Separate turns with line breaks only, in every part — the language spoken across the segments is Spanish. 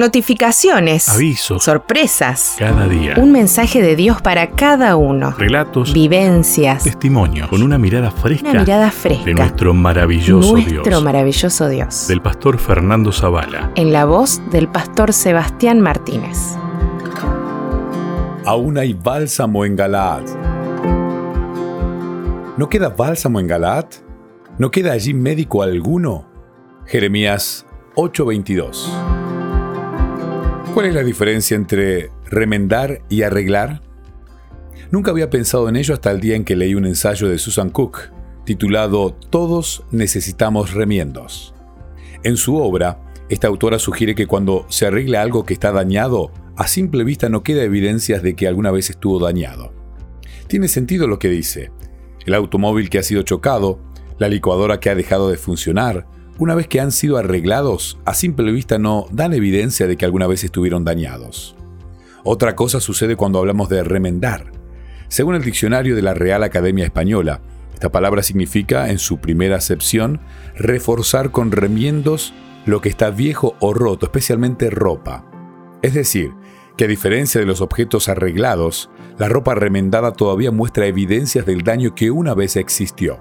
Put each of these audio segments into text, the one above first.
Notificaciones.
Avisos.
Sorpresas.
Cada día.
Un mensaje de Dios para cada uno.
Relatos.
Vivencias.
Testimonios. Con una mirada fresca.
Una mirada fresca.
De nuestro maravilloso
Nuestro
Dios.
maravilloso Dios.
Del pastor Fernando Zavala.
En la voz del pastor Sebastián Martínez.
Aún hay bálsamo en Galaad. ¿No queda bálsamo en Galaad? ¿No queda allí médico alguno? Jeremías 8:22. ¿Cuál es la diferencia entre remendar y arreglar? Nunca había pensado en ello hasta el día en que leí un ensayo de Susan Cook, titulado Todos necesitamos remiendos. En su obra, esta autora sugiere que cuando se arregla algo que está dañado, a simple vista no queda evidencias de que alguna vez estuvo dañado. Tiene sentido lo que dice. El automóvil que ha sido chocado, la licuadora que ha dejado de funcionar, una vez que han sido arreglados, a simple vista no dan evidencia de que alguna vez estuvieron dañados. Otra cosa sucede cuando hablamos de remendar. Según el diccionario de la Real Academia Española, esta palabra significa, en su primera acepción, reforzar con remiendos lo que está viejo o roto, especialmente ropa. Es decir, que a diferencia de los objetos arreglados, la ropa remendada todavía muestra evidencias del daño que una vez existió.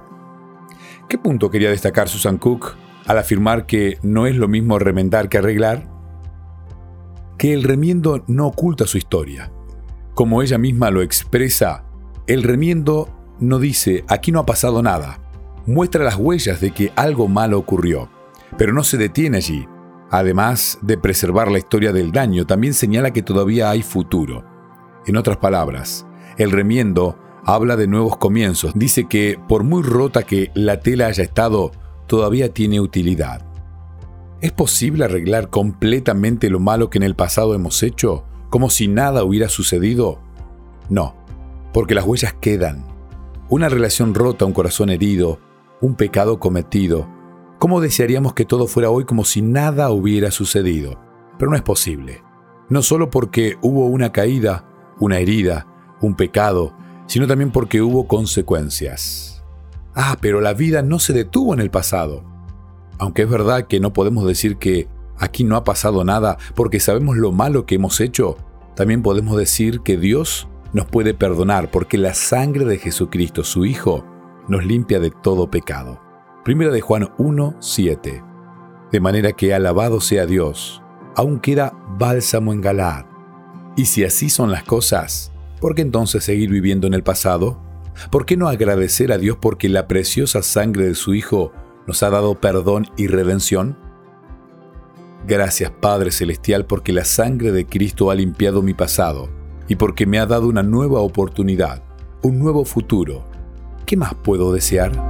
¿Qué punto quería destacar Susan Cook al afirmar que no es lo mismo remendar que arreglar? Que el remiendo no oculta su historia. Como ella misma lo expresa, el remiendo no dice aquí no ha pasado nada, muestra las huellas de que algo malo ocurrió, pero no se detiene allí. Además de preservar la historia del daño, también señala que todavía hay futuro. En otras palabras, el remiendo habla de nuevos comienzos. Dice que por muy rota que la tela haya estado, todavía tiene utilidad. ¿Es posible arreglar completamente lo malo que en el pasado hemos hecho, como si nada hubiera sucedido? No, porque las huellas quedan. Una relación rota, un corazón herido, un pecado cometido. ¿Cómo desearíamos que todo fuera hoy como si nada hubiera sucedido? Pero no es posible. No solo porque hubo una caída, una herida, un pecado, sino también porque hubo consecuencias. Ah, pero la vida no se detuvo en el pasado. Aunque es verdad que no podemos decir que aquí no ha pasado nada porque sabemos lo malo que hemos hecho, también podemos decir que Dios nos puede perdonar porque la sangre de Jesucristo, su Hijo, nos limpia de todo pecado. Primera de Juan 1, 7. De manera que alabado sea Dios, aún queda bálsamo en Galaad. Y si así son las cosas, ¿por qué entonces seguir viviendo en el pasado? ¿Por qué no agradecer a Dios porque la preciosa sangre de su Hijo nos ha dado perdón y redención? Gracias Padre Celestial porque la sangre de Cristo ha limpiado mi pasado y porque me ha dado una nueva oportunidad, un nuevo futuro. ¿Qué más puedo desear?